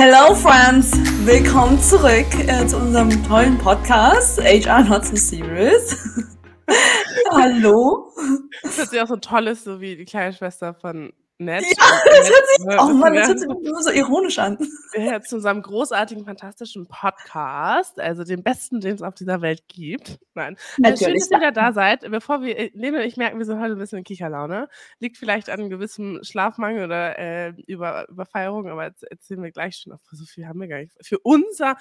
Hello Friends, willkommen zurück äh, zu unserem tollen Podcast HR Not So Serious. Hallo. Das hört sich auch so toll ist, so wie die kleine Schwester von nett. Ja, das hört sich, oh Mann, das hört sich nur so ironisch an. Ja, zu unserem großartigen, fantastischen Podcast, also dem besten, den es auf dieser Welt gibt. Nein. Also schön, dass ihr wieder da seid. Bevor wir, äh, Lene und ich merken, wir sind heute ein bisschen in Kicherlaune. Liegt vielleicht an gewissem Schlafmangel oder äh, Über Überfeierung, aber jetzt erzählen wir gleich schon. So viel haben wir gar nicht. Für unser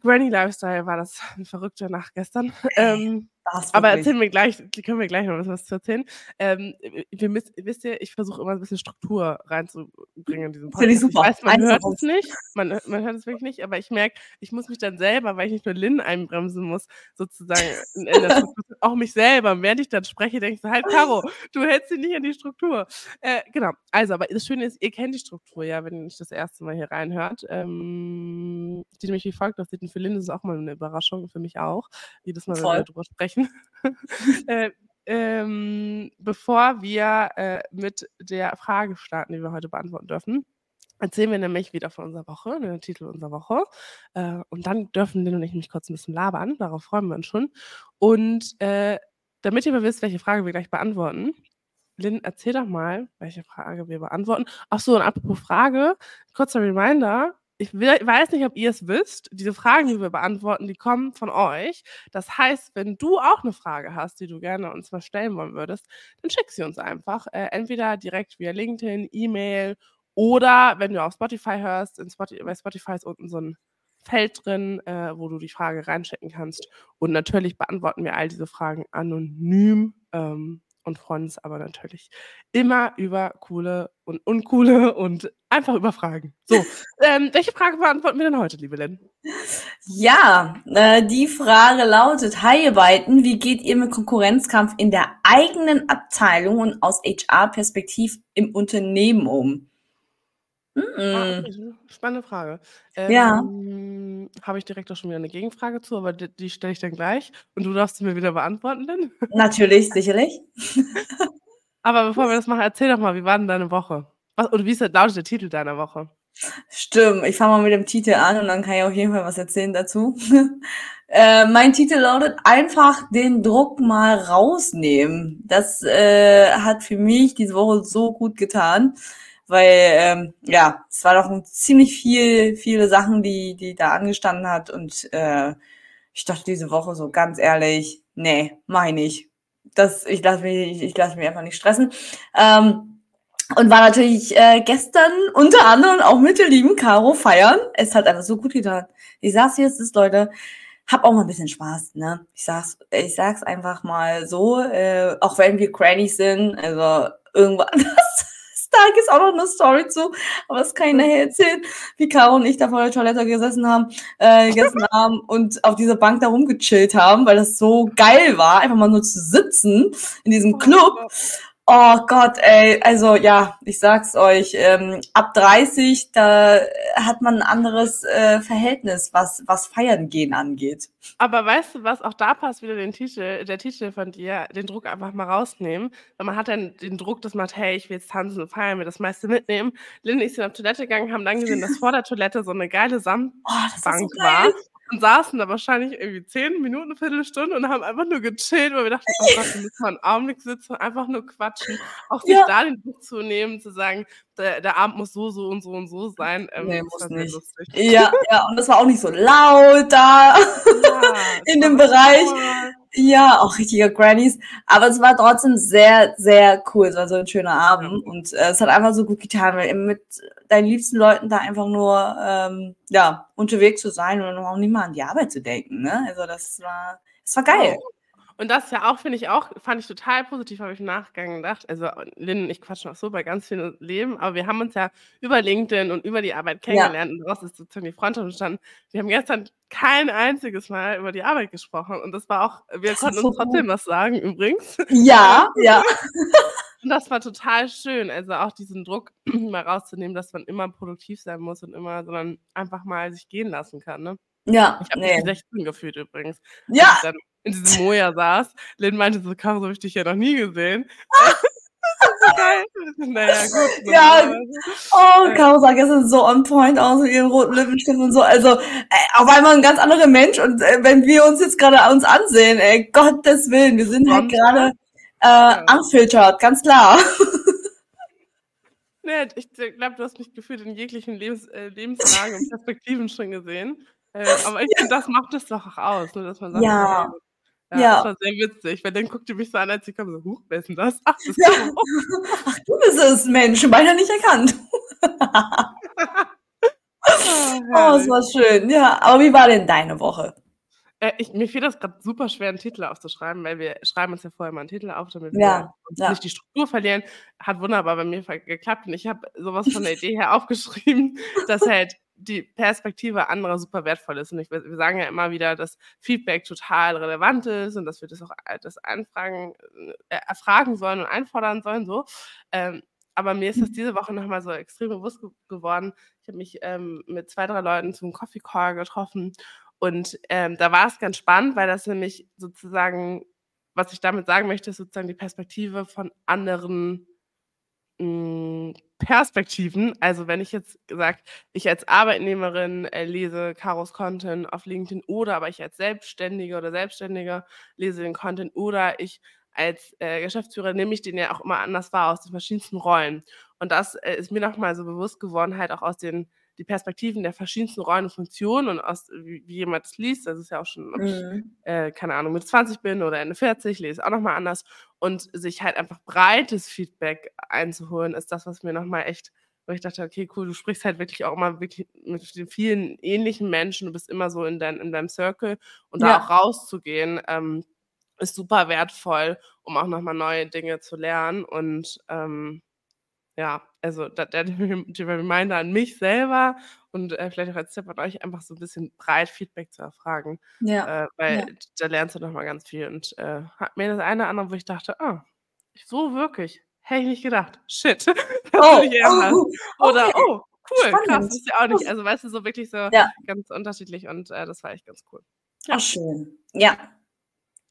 Granny Lifestyle war das ein verrückter Nacht gestern. Ähm, aber erzählen wir gleich, können wir gleich noch was zu erzählen. Ähm, wir wisst ihr, ich versuche immer ein bisschen Struktur reinzubringen in diesen Podcast. Ich, super. ich weiß, man hört es nicht, man, man, hört es wirklich nicht, aber ich merke, ich muss mich dann selber, weil ich nicht nur Lynn einbremsen muss, sozusagen auch mich selber. Während ich dann spreche, denke ich so, halt, Caro, du hältst sie nicht an die Struktur. Äh, genau, also, aber das Schöne ist, ihr kennt die Struktur ja, wenn ihr nicht das erste Mal hier reinhört. Ähm, die nämlich wie folgt aussieht. Und für Lynn ist es auch mal eine Überraschung, für mich auch, jedes Mal, wenn wir darüber sprechen sprechen. äh, ähm, bevor wir äh, mit der Frage starten, die wir heute beantworten dürfen, erzählen wir nämlich wieder von unserer Woche, den Titel unserer Woche. Äh, und dann dürfen Lynn und ich nämlich kurz ein bisschen labern. Darauf freuen wir uns schon. Und äh, damit ihr mal wisst, welche Frage wir gleich beantworten, Lynn, erzähl doch mal, welche Frage wir beantworten. Ach so, und apropos Frage, kurzer Reminder, ich weiß nicht, ob ihr es wisst, diese Fragen, die wir beantworten, die kommen von euch. Das heißt, wenn du auch eine Frage hast, die du gerne uns mal stellen wollen würdest, dann schick sie uns einfach. Äh, entweder direkt via LinkedIn, E-Mail oder wenn du auf Spotify hörst, Spotify, bei Spotify ist unten so ein Feld drin, äh, wo du die Frage reinschicken kannst. Und natürlich beantworten wir all diese Fragen anonym. Ähm, und freuen uns aber natürlich immer über coole und uncoole und einfach über Fragen. So, ähm, welche Frage beantworten wir denn heute, liebe Len? Ja, äh, die Frage lautet, hi ihr beiden, wie geht ihr mit Konkurrenzkampf in der eigenen Abteilung und aus HR-Perspektiv im Unternehmen um? Ah, spannende Frage. Ja. Ähm, habe ich direkt auch schon wieder eine Gegenfrage zu, aber die, die stelle ich dann gleich und du darfst sie mir wieder beantworten dann. Natürlich, sicherlich. Aber bevor wir das machen, erzähl doch mal, wie war denn deine Woche? Was, oder wie ist der, lautet der Titel deiner Woche? Stimmt, ich fange mal mit dem Titel an und dann kann ich auf jeden Fall was erzählen dazu. äh, mein Titel lautet einfach den Druck mal rausnehmen. Das äh, hat für mich diese Woche so gut getan weil ähm, ja, es war doch ziemlich viel, viele Sachen, die, die da angestanden hat und äh, ich dachte diese Woche so ganz ehrlich, nee, mach ich. Das, ich lasse mich, ich, ich lasse mich einfach nicht stressen. Ähm, und war natürlich äh, gestern unter anderem auch mit der lieben Caro feiern. Es hat einfach so gut getan. Ich sag's jetzt, ist Leute, hab auch mal ein bisschen Spaß, ne? Ich sag's, ich sag's einfach mal so, äh, auch wenn wir Grannies sind, also irgendwann, das da gibt es auch noch eine Story zu, aber das kann ich nachher erzählen, wie Caro und ich da vor der Toilette gesessen haben, äh, gestern Abend und auf dieser Bank da rumgechillt haben, weil das so geil war, einfach mal nur zu sitzen in diesem oh Club. Oh Gott, ey, also ja, ich sag's euch, ähm, ab 30, da hat man ein anderes äh, Verhältnis, was, was Feiern gehen angeht. Aber weißt du was, auch da passt wieder den Titel, der Titel von dir, den Druck einfach mal rausnehmen. Weil man hat dann den Druck, dass man hat, hey, ich will jetzt tanzen und feiern, will das meiste mitnehmen. Lynn und ich sind auf Toilette gegangen, haben dann gesehen, dass vor der Toilette so eine geile Samtbank oh, so war und saßen da wahrscheinlich irgendwie zehn Minuten, eine Viertelstunde und haben einfach nur gechillt, weil wir dachten, oh Gott, wir müssen mal einen Augenblick sitzen, einfach nur quatschen. Auch sich ja. da den Buch zu nehmen, zu sagen, der, der, Abend muss so, so und so und so sein. Ähm, nee, muss nicht. Ja, ja, und das war auch nicht so laut da ja, in dem Bereich. Ja, auch richtiger Grannies. Aber es war trotzdem sehr, sehr cool. Es war so ein schöner Abend. Und äh, es hat einfach so gut getan, weil eben mit deinen liebsten Leuten da einfach nur ähm, ja, unterwegs zu sein und auch nicht mal an die Arbeit zu denken. Ne? Also das war, das war geil. Oh. Und das ja auch, finde ich auch, fand ich total positiv, habe ich im Nachgang gedacht. Also Lynn und ich quatschen auch so bei ganz vielen Leben, aber wir haben uns ja über LinkedIn und über die Arbeit kennengelernt ja. und daraus ist sozusagen die Freundschaft entstanden. Wir haben gestern kein einziges Mal über die Arbeit gesprochen und das war auch, wir das konnten uns so trotzdem gut. was sagen übrigens. Ja, ja. Und das war total schön, also auch diesen Druck mal rauszunehmen, dass man immer produktiv sein muss und immer, sondern einfach mal sich gehen lassen kann, ne? Ja, ich habe nee. mich 16 gefühlt übrigens. Ja. in diesem Moja saß. Lynn meinte so, Caro, so habe ich dich ja noch nie gesehen. geil. Naja, gut. Ja, oh, Äh, Caro sah gestern so on point aus mit ihren roten Lippenstift und so. Also, ey, auf einmal ein ganz anderer Mensch. Und äh, wenn wir uns jetzt gerade uns ansehen, ey, Gottes Willen, wir sind halt gerade äh, Ja. unfiltered, ganz klar. Nee, ich glaube, du hast mich gefühlt in jeglichen Lebens, äh, Lebenslagen und Perspektiven schon gesehen. Äh, aber ich finde, das macht es doch auch aus, ne, dass man sagt, Ja. ja, Ja. das war sehr witzig, weil dann guckte mich so an, als sie kam, so, huch, wer ist denn das? Ach, das Ja. Caro. Ach, du bist es, Mensch, beinahe nicht erkannt. Ah, Oh, es war schön. Ja, aber wie war denn deine Woche? Äh, ich, mir fiel das gerade super schwer, einen Titel aufzuschreiben, weil wir schreiben uns ja vorher mal einen Titel auf, damit wir Ja, uns ja. nicht die Struktur verlieren. Hat wunderbar bei mir geklappt und ich habe sowas von der Idee her aufgeschrieben, dass halt die Perspektive anderer super wertvoll ist. Und ich, wir sagen ja immer wieder, dass Feedback total relevant ist und dass wir das auch äh, das einfragen, äh, erfragen sollen und einfordern sollen. So. Ähm, aber mir ist das diese Woche nochmal so extrem bewusst ge geworden. Ich habe mich ähm, mit zwei, drei Leuten zum Coffee Call getroffen und ähm, da war es ganz spannend, weil das nämlich sozusagen, was ich damit sagen möchte, ist sozusagen die Perspektive von anderen mh, Perspektiven. Also wenn ich jetzt gesagt, ich als Arbeitnehmerin äh, lese Karos Content auf LinkedIn oder aber ich als Selbstständige oder Selbstständiger lese den Content oder ich als äh, Geschäftsführer nehme ich den ja auch immer anders wahr aus den verschiedensten Rollen. Und das äh, ist mir nochmal so bewusst geworden, halt auch aus den die Perspektiven der verschiedensten Rollen und Funktionen und aus wie, wie jemand das liest. Das ist ja auch schon, ob ich, Mhm. äh, keine Ahnung, mit 20 bin oder Ende 40, lese auch nochmal anders. Und sich halt einfach breites Feedback einzuholen, ist das, was mir nochmal echt, wo ich dachte, okay, cool, du sprichst halt wirklich auch immer wirklich mit den vielen ähnlichen Menschen, du bist immer so in, dein, in deinem Circle und da Ja. auch rauszugehen, ähm, ist super wertvoll, um auch nochmal neue Dinge zu lernen. Und ähm, ja, also der, die Reminder an mich selber und äh, vielleicht auch als Tipp an euch, einfach so ein bisschen breit Feedback zu erfragen, Ja, äh, weil ja. da lernst du nochmal ganz viel. Und äh, hat mir das eine oder andere, wo ich dachte, ah, so wirklich, hätte ich nicht gedacht. Shit, das Oh, anders. oh, Oder, okay. oh, cool, krass, Spannend. ist ja auch nicht. Also weißt du, so wirklich so Ja. ganz unterschiedlich und äh, das war echt ganz cool. Ach, schön. Ja.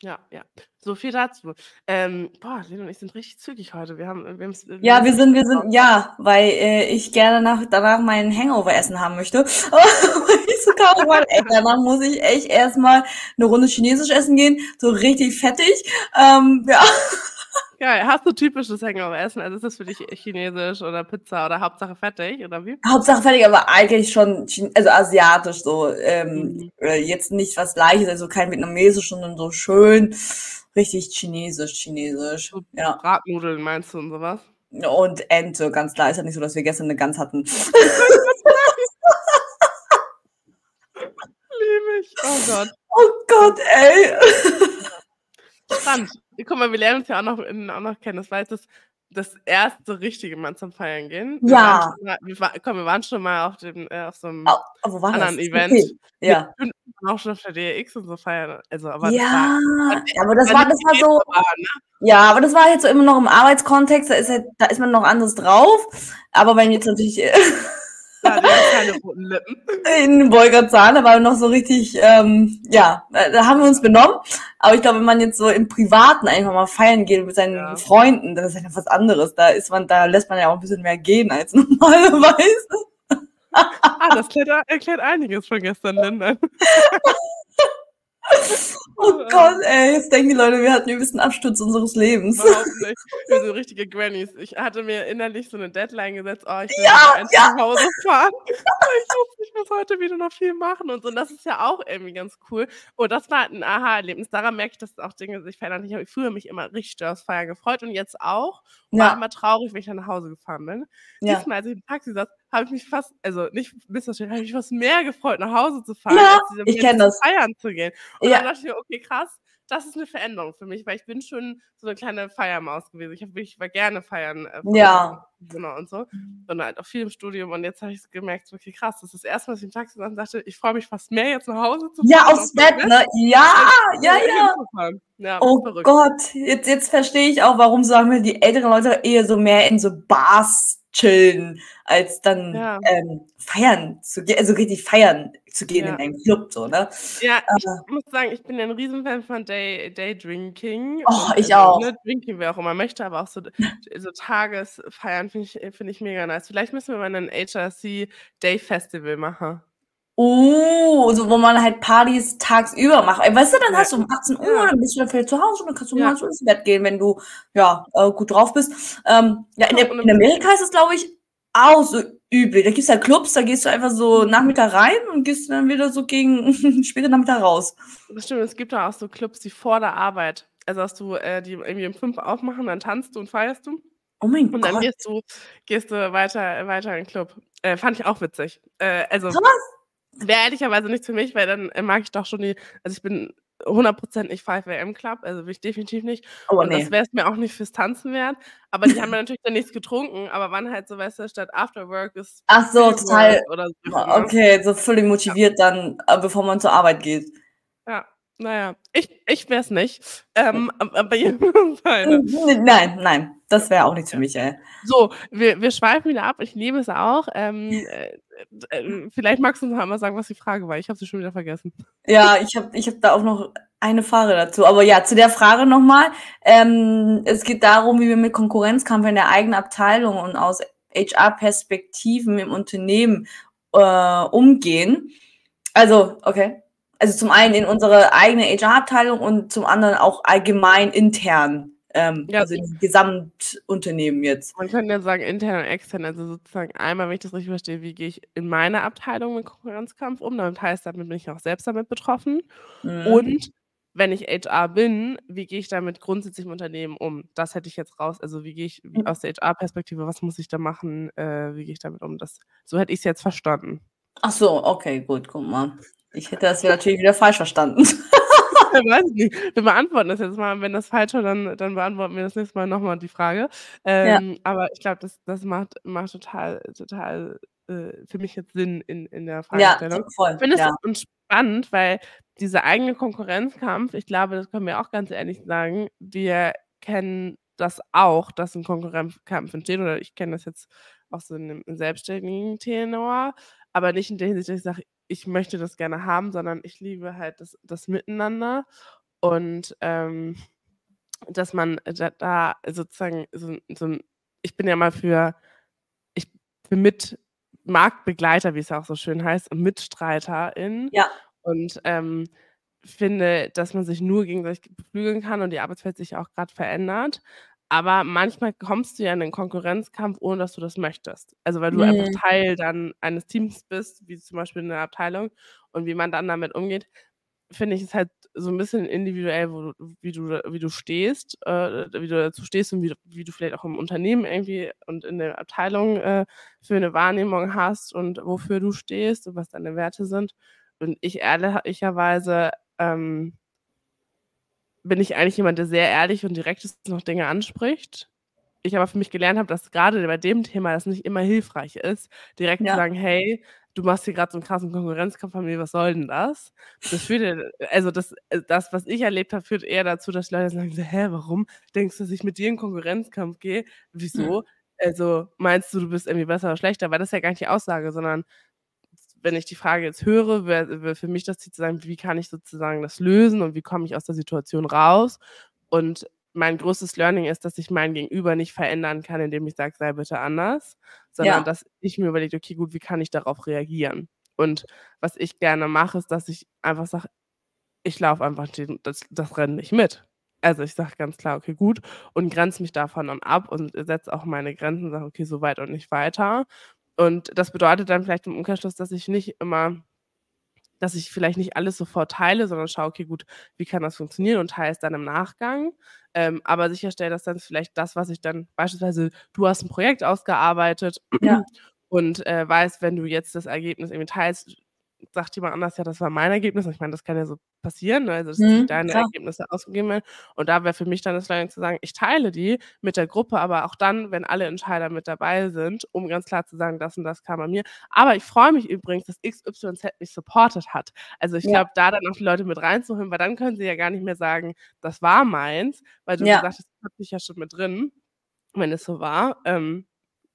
Ja, ja. So viel dazu. Ähm, boah, Lena und ich sind richtig zügig heute. Wir haben, wir haben's- wir Ja, haben wir sind, wir sind, ja, weil äh, ich gerne nach, danach meinen Hangover essen haben möchte. ich so Caro, Mann, ey, danach muss ich echt erstmal eine Runde Chinesisch essen gehen, so richtig fettig. Ähm, ja, Geil. Hast du typisches Hangover-Essen? Also ist das für dich Chinesisch oder Pizza oder Hauptsache fertig oder wie? Hauptsache fertig, aber eigentlich schon, also asiatisch so. Ähm, Mhm. jetzt nicht was Leichtes, also kein Vietnamesisch, sondern so schön, richtig Chinesisch, Chinesisch. So Ja. Bratnudeln meinst du und sowas? Und Ente, ganz klar. Ist ja nicht so, dass wir gestern eine Gans hatten. Liebe ich. Oh Gott. Oh Gott, ey. Spannend. Guck mal, wir lernen uns ja auch noch, auch noch kennen. Das war jetzt das, das erste richtige Mal zum Feiern gehen. Wir Ja. Waren schon mal, wir, war, komm, wir waren schon mal auf, dem, äh, auf so einem Oh, war das? anderen Event. Okay. Ja. Mit, und auch schon auf der DX und so feiern. Also, aber das Ja, war, aber das war, das war so, war, ne? ja, aber das war jetzt so immer noch im Arbeitskontext, da ist halt, da ist man noch anders drauf. Aber wenn jetzt natürlich äh, Ja, die hat keine roten Lippen. in Bolgerzahn, da war noch so richtig, ähm, ja, da da haben wir uns benommen. Aber ich glaube, wenn man jetzt so im Privaten einfach mal feiern geht mit seinen Ja. Freunden, das ist einfach was anderes. Da ist man, da lässt man ja auch ein bisschen mehr gehen als normalerweise. Ah, das erklärt, erklärt einiges von gestern, Linda. Oh Gott, ey, jetzt denken die Leute, wir hatten übelsten Absturz unseres Lebens. Überhaupt nicht. Wir sind richtige Grannies. Ich hatte mir innerlich so eine Deadline gesetzt. Oh, ich will Ja, endlich nach Hause fahren. ich muss, ich muss heute wieder noch viel machen und so. Und das ist ja auch irgendwie ganz cool. Und das war ein Aha-Erlebnis. Daran merke ich, dass auch Dinge sich verändern. Ich habe früher mich immer richtig aufs Feiern gefreut und jetzt auch. Und war Ja, immer traurig, wenn ich dann nach Hause gefahren bin. ja. Diesmal, als ich im Taxi saß, habe ich mich fast, also nicht missverstanden, habe ich mich fast mehr gefreut, nach Hause zu fahren, Ja, als diese, ich jetzt kenn zu das. feiern zu gehen. Und Ja. dann dachte ich mir, okay, krass, das ist eine Veränderung für mich, weil ich bin schon so eine kleine Feiermaus gewesen. Ich, hab, wirklich- ich war gerne feiern. Äh, Ja. Genau und so. Und halt auch viel im Studium. Und jetzt habe ich gemerkt, so, okay, krass, das ist das erste Mal, dass ich im Taxi saß und dachte, ich freue mich fast mehr, jetzt nach Hause zu fahren. Ja, aufs Bett, ne? Ja, ja, ja. Ja, Oh verrückt. Gott, jetzt, jetzt verstehe ich auch, warum sagen wir die älteren Leute eher so mehr in so Bars chillen, als dann Ja. ähm, feiern zu gehen, also richtig feiern zu gehen in Ja. einen Club so, ne? Ja, ich Aber muss sagen, ich bin ja 'n Riesenfan von Day Daydrinking Oh, und ich also, auch. ne, Drinking, wer auch immer möchte, aber auch so so Tagesfeiern finde ich äh, finde ich mega nice. Vielleicht müssen wir mal 'nen HRC Day Festival machen. Oh, so wo man halt Partys tagsüber macht. Ey, weißt du, dann hast du um 18:00, Ja. dann bist du dann vielleicht zu Hause und dann kannst du um Ja. 19:00 ins Bett gehen, wenn du, ja, äh, gut drauf bist. Ähm, ja, in in im Amerika ist es, glaube ich, auch so üblich. Da gibt's ja Clubs, da gehst du einfach so Mhm. Nachmittag rein und gehst dann wieder so gegen später Nachmittag raus. Das stimmt, es gibt da auch so Clubs, die vor der Arbeit also, dass du äh, die irgendwie um 5 aufmachen, dann tanzt du und feierst du Oh mein und dann Gott. gehst du gehst du weiter weiter in 'n Club. Äh, fand ich auch witzig. Äh, also Krass. Wäre ehrlicherweise nichts für mich, weil dann, äh, mag ich doch schon die also, ich bin 100 % nicht 5 AM Club, also, bin ich definitiv nicht. Oh, Und ne. das wäre es mir auch nicht fürs Tanzen wert. Aber die haben ja natürlich dann nichts getrunken, aber waren halt so, weißt du, statt After Work ist Ach so, total so, ne? okay, so völlig Ja. motiviert dann, äh, bevor man zur Arbeit geht. Ja, na ja. Ich ich wäre es nicht. Ähm, ab aber N nein, nein, das wäre auch nichts für Ja. mich, ey. So, wir wir schweifen wieder ab. Ich liebe es auch. Ähm, äh, äh, vielleicht magst du noch einmal sagen, was die Frage war. Ich habe sie schon wieder vergessen. Ja, ich habe ich habe da auch noch eine Frage dazu. Aber ja, zu der Frage noch mal. Ähm, es geht darum, wie wir mit Konkurrenzkampf in der eigenen Abteilung und aus HR-Perspektiven im Unternehmen, äh, umgehen. Also okay. Also, zum einen in unsere eigene HR-Abteilung und zum anderen auch allgemein intern, ähm, Ja. also im Gesamtunternehmen jetzt. Man könnte ja sagen, intern und extern. Also, sozusagen einmal, wenn ich das richtig verstehe, wie gehe ich in meiner Abteilung mit Konkurrenzkampf um? Damit heißt, damit bin ich auch selbst damit betroffen. Mhm. Und wenn ich HR bin, wie gehe ich damit grundsätzlich im Unternehmen um? Das hätte ich jetzt raus also, wie gehe ich wie Mhm. aus der HR-Perspektive, was muss ich da machen? Äh, wie gehe ich damit um? Das so hätte ich's jetzt verstanden. Ach so, okay, gut, guck mal. Ich hätte das natürlich wieder falsch verstanden. Weiß ich nicht. Wir beantworten das jetzt mal. Wenn das falsch war, dann dann beantworten wir das nächste Mal noch mal die Frage. Ja. Ähm, aber ich glaube, das das macht macht total total, äh, für mich jetzt Sinn in in der Ja, Fragestellung. voll, Ich finde es ja. spannend, weil dieser eigene Konkurrenzkampf, ich glaube, das können wir auch ganz ehrlich sagen, wir kennen das auch, dass 'n Konkurrenzkampf entsteht oder ich kenne das jetzt auch so in 'nem selbstständigen Tenor, aber nicht in der Hinsicht, dass ich sage, ich möchte das gerne haben, sondern ich liebe halt das das Miteinander und, ähm, dass man da da sozusagen so so ich bin ja mal für ich bin mit Marktbegleiter, wie es auch so schön heißt, und Mitstreiterin Ja. und, ähm, finde, dass man sich nur gegenseitig beflügeln kann und die Arbeitswelt sich auch grad verändert. Aber manchmal kommst du ja in 'nen Konkurrenzkampf, ohne dass du das möchtest. Also, weil du einfach Mhm. Teil dann eines Teams bist, wie zum Beispiel in der Abteilung und wie man dann damit umgeht, finde ich, ist halt so 'n bisschen individuell, wo wie du wie du stehst, äh, wie du dazu stehst und wie du wie du vielleicht auch im Unternehmen irgendwie und in der Abteilung, äh, für 'ne Wahrnehmung hast und wofür du stehst und was deine Werte sind. Und ich ehrlicherweise, ähm bin ich eigentlich jemand, der sehr ehrlich und direkt ist auch Dinge anspricht. Ich aber für mich gelernt habe, dass grade bei dem Thema das nicht immer hilfreich ist, direkt zu Ja. sagen: „Hey, du machst hier grad so 'n krassen Konkurrenzkampf an mir, was soll denn das?“ Das führt also, das äh, das, was ich erlebt habe, führt eher dazu, dass Leute sagen „Hä, warum denkst du, dass ich mit dir in Konkurrenzkampf gehe? Mhm. Wieso? Also, meinst du, du bist irgendwie besser oder schlechter?“ Weil das ist ja gar nicht die Aussage, sondern wenn ich die Frage jetzt höre, wäre wäre für mich das Ziel zu sagen: „Wie kann ich sozusagen das lösen und wie komme ich aus der Situation raus?“ Und mein größtes Learning ist, dass ich mein Gegenüber nicht verändern kann, indem ich sage: „Sei bitte anders“, sondern Ja. dass ich mir überlege: „Okay, gut, wie kann ich darauf reagieren?“ Und was ich gerne mache, ist, dass ich einfach sage: „Ich laufe einfach das das Rennen nicht mit.“ Also, ich sage ganz klar: „Okay, gut“ und grenze mich davon dann ab und setze auch meine Grenzen und sage: „Okay, so weit und nicht weiter.“ Und das bedeutet dann vielleicht im Umkehrschluss, dass ich nicht immer dass ich vielleicht nicht alles sofort teile, sondern schaue: „Okay, gut, wie kann das funktionieren?“ und teile es dann im Nachgang, ähm, aber sicherstelle, dass dann vielleicht das, was ich dann beispielsweise du hast 'n Projekt ausgearbeitet Ja. und, äh, weißt, wenn du jetzt das Ergebnis irgendwie teilst, sagt jemand anders: „Ja, das war mein Ergebnis.“ Und ich meine, das kann ja so passieren, ne, also, dass Mhm, deine klar. Ergebnisse ausgegeben werden. Und da wäre für mich dann das Learning zu sagen: „Ich teile die mit der Gruppe, aber auch dann, wenn alle Entscheider mit dabei sind, um ganz klar zu sagen: ‚Das und das kam bei mir. Aber ich freue mich übrigens, dass XYZ mich supported hat.'“ Also, ich Ja. glaube, da dann auch die Leute mit reinzuholen, weil dann können sie ja gar nicht mehr sagen: „Das war meins“, weil du Ja. gesagt hast: „Das hatte ich ja schon mit drin“, wenn es so war. Ähm,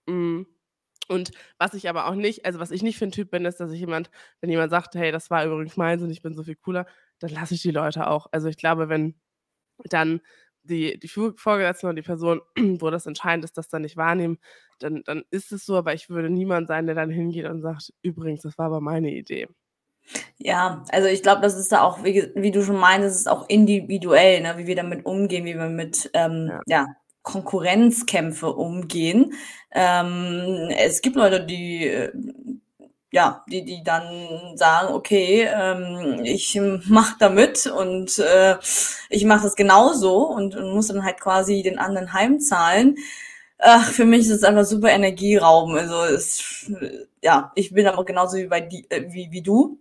Mhm. Und was ich aber auch nicht also, was ich nicht für 'n Typ bin, ist, dass ich jemand wenn jemand sagt: „Hey, das war übrigens meins und ich bin so viel cooler“, dann lasse ich die Leute auch. Also, ich glaube, wenn dann die die Vorgesetzten oder die Person, wo das entscheidend ist, das dann nicht wahrnehmen, dann dann ist es so, aber ich würde niemand sein, der dann hingeht und sagt: „Übrigens, das war aber meine Idee.“ Ja, also ich glaube, das ist da auch, wie wie du schon meintest, ist auch individuell, ne, wie wir damit umgehen, wie wir mit, ähm, Ja. ja, Konkurrenzkämpfe umgehen. Ähm, es gibt Leute, die, äh, ja, die die dann sagen: „Okay, ähm, ich mache da mit und, äh, ich mache das genauso“ und und muss dann halt quasi den anderen heimzahlen. Ach, für mich ist es einfach super Energieraubend. Also, es ja, ich bin aber genauso wie bei di äh, wie wie du.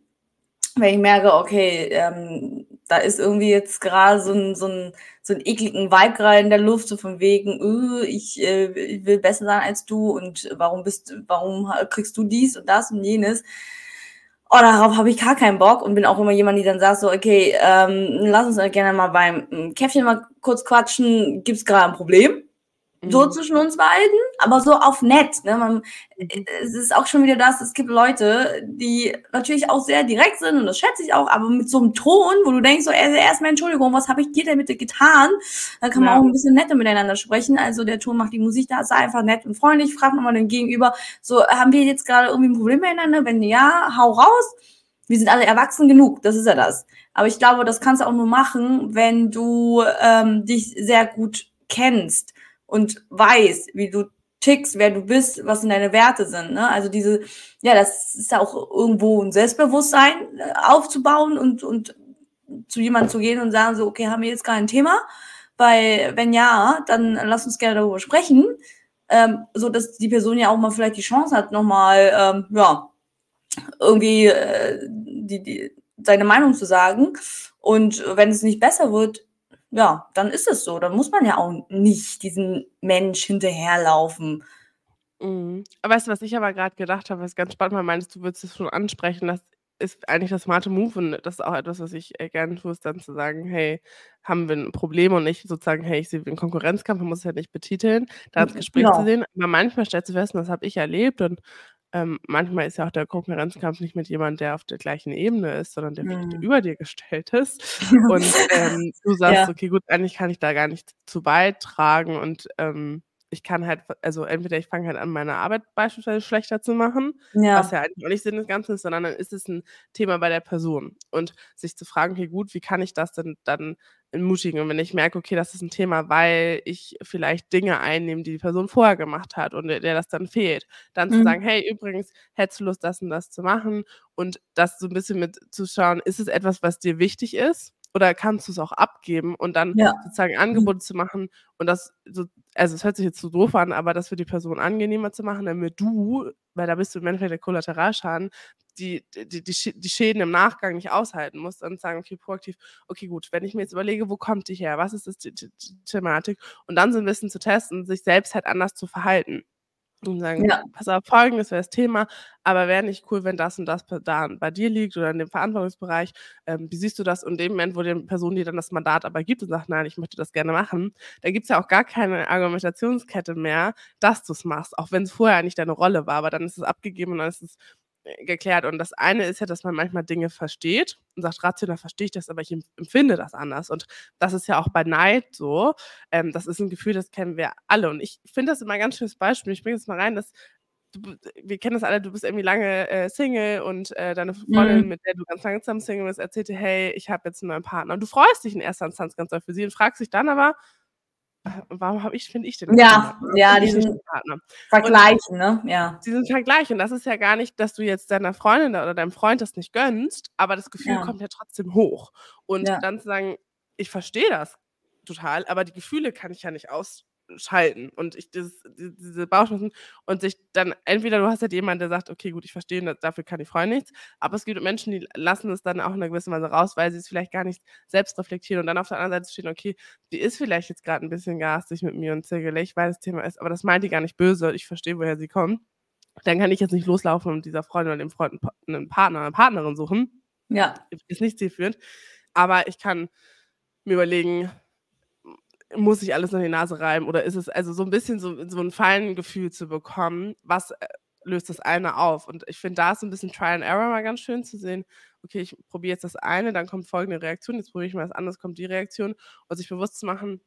Wenn ich merke, okay, ähm, da ist irgendwie jetzt grade so 'n so 'n so 'n ekligen Vibe grade in der Luft, so von wegen: „Äh, ich, äh, ich will besser sein als du und warum bist warum kriegst du dies und das und jenes?“ Oh, darauf habe ich gar keinen Bock und bin auch immer jemand, die dann sagt so: „Okay, ähm, lass uns gerne mal beim, hm, Käffchen mal kurz quatschen. Gibt's grade 'n Problem?“ So Mhm. zwischen uns beiden, aber so auf nett, ne? Man äh, es ist auch schon wieder das, es gibt Leute, die natürlich auch sehr direkt sind und das schätze ich auch, aber mit so 'nem Ton, wo du denkst so: „Ey, erst mal Entschuldigung, was habe ich dir denn bitte getan?“ Dann kann man Ja. auch 'n bisschen netter miteinander sprechen. Also, der Ton macht die Musik, da sei einfach nett und freundlich, frag noch mal den Gegenüber so: „Haben wir jetzt grade irgendwie 'n Problem miteinander? Wenn ja, hau raus. Wir sind alle erwachsen genug.“ Das ist ja das. Aber ich glaube, das kannst du auch nur machen, wenn du, ähm, dich sehr gut kennst und weißt, wie du tickst, wer du bist, was denn deine Werte sind, ne? Also, diese ja, das ist auch irgendwo 'n Selbstbewusstsein, äh, aufzubauen und und zu jemandem zu gehen und sagen so: „Okay, haben wir jetzt grade 'n Thema? Weil wenn ja, dann lass uns gerne darüber sprechen.“ Ähm, sodass die Person ja auch mal vielleicht die Chance hat, noch mal, ähm, ja, irgendwie, äh, die die seine Meinung zu sagen. Und wenn es nicht besser wird, ja, dann ist es so. Dann muss man ja auch nicht diesem Mensch hinterherlaufen. Mhm. Weißt du, was ich aber grad gedacht habe, was ganz spannend war, meintest, du würdest es schon ansprechen, das ist eigentlich der smarte Move und das ist auch etwas, was ich, äh, gerne tue, ist dann zu sagen: „Hey, haben wir 'n Problem?“ Und nicht sozusagen: „Hey, ich sehe wie 'n Konkurrenzkampf“, man muss es ja nicht betiteln, da ins Gespräch zu Genau. gehen. Aber manchmal stellst du fest, und das habe ich erlebt und, ähm, manchmal ist ja auch der Konkurrenzkampf nicht mit jemand, der auf der gleichen Ebene ist, sondern der vielleicht Mhm. über dir gestellt ist. Und, ähm, du sagst: Ja. „Okay, gut, eigentlich kann ich da gar nichts zu beitragen und, ähm, ich kann halt also, entweder ich fange halt an, meine Arbeit beispielsweise schlechter zu machen“, was Ja. ja eigentlich auch nicht Sinn des Ganzen ist, sondern dann ist es 'n Thema bei der Person. Und sich zu fragen: „Okay, gut, wie kann ich das denn dann ermutigen?“ Und wenn ich merke: „Okay, das ist 'n Thema, weil ich vielleicht Dinge einnehme, die die Person vorher gemacht hat und der der das dann fehlt“, dann zu sagen: Mhm. „Hey, übrigens, hättest du Lust, das und das zu machen?“ Und das so 'n bisschen mit zu schauen, ist es etwas, was dir wichtig ist oder kannst du's auch abgeben und dann Ja. sozusagen Mhm. Angebote zu machen und das so also, es hört sich jetzt so doof an, aber das für die Person angenehmer zu machen, damit du weil da bist du im Endeffekt der Kollateralschaden, die die die die Schäden im Nachgang nicht aushalten musst und sagen: „Okay, proaktiv okay, gut, wenn ich mir jetzt überlege, wo kommt die her? Was ist das die die die Thematik?“ Und dann so 'n bisschen zu testen, sich selbst halt anders zu verhalten und sagen: Ja. „Pass auf, Folgendes wäre das Thema, aber wäre nicht cool, wenn das und das da bei dir liegt oder in dem Verantwortungsbereich. Ähm, wie siehst du das?“ Und in dem Moment, wo die Person dir dann das Mandat aber gibt und sagt: „Nein, ich möchte das gerne machen“, dann gibt's ja auch gar keine Argumentationskette mehr, dass du's machst, auch wenn's vorher nicht deine Rolle war, aber dann ist es abgegeben und dann ist es, geklärt. Und das eine ist ja, dass man manchmal Dinge versteht und sagt: „Rational verstehe ich das, aber ich empf empfinde das anders.“ Und das ist ja auch bei Neid so. Ähm, das ist 'n Gefühl, das kennen wir alle. Und ich finde das immer 'n ganz schönes Beispiel. Ich bringe das mal rein, dass du wir kennen das alle, du bist irgendwie lange, äh, Single und, äh, deine Freundin, Mhm. mit der du ganz lange zusammen Single bist, erzählt dir: „Hey, ich habe jetzt 'n neuen Partner.“ Und du freust dich in erster Instanz ganz doll für sie und fragst dich dann aber: „Äh, warum habe ich finde ich denn jetzt Ja? Warum ja, den diesen Partner?“ Und Vergleichen, ne? Ja. diesen Vergleich und das ist ja gar nicht, dass du jetzt deiner Freundin oder deinem Freund das nicht gönnst, aber das Gefühl Ja. kommt ja trotzdem hoch. Und Ja. dann zu sagen: „Ich verstehe das total, aber die Gefühle kann ich ja nicht ausschalten.“ Und ich dieses di diese Bauchschmerzen und sich dann entweder du hast halt jemanden, der sagt: „Okay, gut, ich verstehe, dafür kann die Freundin nichts.“ Aber es gibt Menschen, die lassen es dann auch in 'ner gewissen Weise raus, weil sie's vielleicht gar nicht selbst reflektieren und dann auf der anderen Seite stehen: „Okay, die ist vielleicht jetzt grad 'n bisschen garstig mit mir und zögerlich, weil das Thema ist, aber das meint die gar nicht böse. Ich verstehe, woher sie kommt.“ Dann kann ich jetzt nicht loslaufen und dieser Freundin oder dem Freund 'n Pa 'nen Partner oder Partnerin suchen. Ja. Ist nicht zielführend. Aber ich kann mir überlegen muss ich alles in die Nase reiben oder ist es also so ein bisschen so so 'n Feingefühl zu bekommen, was, äh, löst das eine auf? Und ich finde, da ist so 'n bisschen Trial and Error mal ganz schön zu sehen: „Okay, ich probiere jetzt das eine, dann kommt folgende Reaktion, jetzt probiere ich mal das andere, kommt die Reaktion.“ Und sich bewusst zu machen,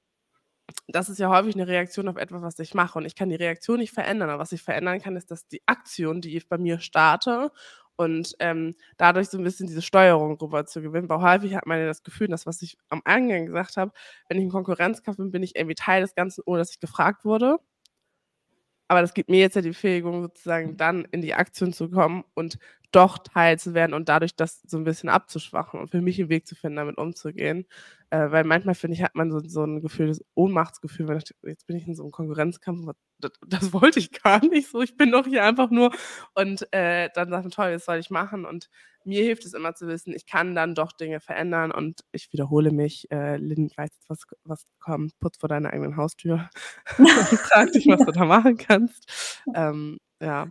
das ist ja häufig 'ne Reaktion auf etwas, was ich mache und ich kann die Reaktion nicht verändern, aber was ich verändern kann, ist, dass die Aktion, die ich bei mir starte und, ähm, dadurch so 'n bisschen diese Steuerung rüber zu gewinnen. Weil häufig hat man ja das Gefühl, das, was ich am Eingang gesagt habe, wenn ich im Konkurrenzkampf bin, bin ich irgendwie Teil des Ganzen, ohne dass ich gefragt wurde. Aber das gibt mir jetzt ja die Befähigung, sozusagen dann in die Aktion zu kommen und doch Teil zu werden und dadurch das so 'n bisschen abzuschwachen und für mich 'n Weg zu finden, damit umzugehen. Äh, weil manchmal, finde ich, hat man so so 'n Gefühl das Ohnmachtsgefühl, weil jetzt bin ich in so 'nem Konkurrenzkampf, wa d das wollte ich gar nicht so. Ich bin doch hier einfach nur und, äh, dann sagt man: „Toll, was soll ich machen?“ Und mir hilft es immer zu wissen, ich kann dann doch Dinge verändern und ich wiederhole mich, äh, Lynn, ich weiß jetzt, was was kommt. Putz vor deiner eigenen Haustür und frag dich, was du da machen kannst. Ähm, ja,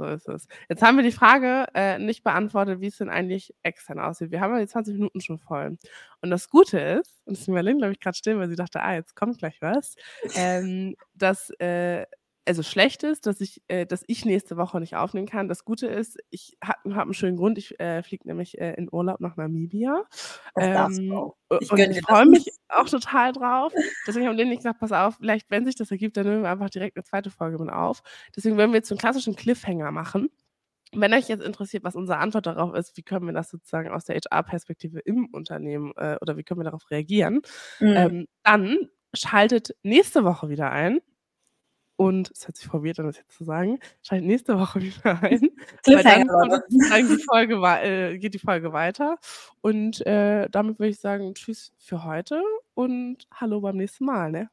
so ist es. Jetzt haben wir die Frage, äh, nicht beantwortet, wie's denn eigentlich extern aussieht. Wir haben ja die 20 Minuten schon voll. Und das Gute ist, und deswegen war Lynn, glaube ich, grad still, weil sie dachte: „Ah, jetzt kommt gleich was“, ähm, dass, äh also schlecht ist, dass ich äh, dass ich nächste Woche nicht aufnehmen kann. Das Gute ist, ich habe habe 'n schönen Grund. Ich, äh, fliege nämlich, äh, in Urlaub nach Namibia. Ähm, Ich und ich freue mich auch total drauf. Deswegen habe Lynn gesagt: „Pass auf, vielleicht, wenn sich das ergibt, dann nehmen wir einfach direkt 'ne 2. Folge mit auf.“ Deswegen werden wir jetzt so 'n klassischen Cliffhanger machen. Wenn euch jetzt interessiert, was unsere Antwort darauf ist, wie können wir das sozusagen aus der HR-Perspektive im Unternehmen äh, oder wie können wir darauf reagieren, Mhm. ähm, dann schaltet nächste Woche wieder ein und es hört sich weird an, das jetzt zu sagen, schaltet nächste Woche wieder ein, weil dann kommt sozusagen die Folge äh, geht die Folge weiter. Und, äh, damit würde ich sagen: „Tschüss für heute und hallo beim nächsten Mal“, ne?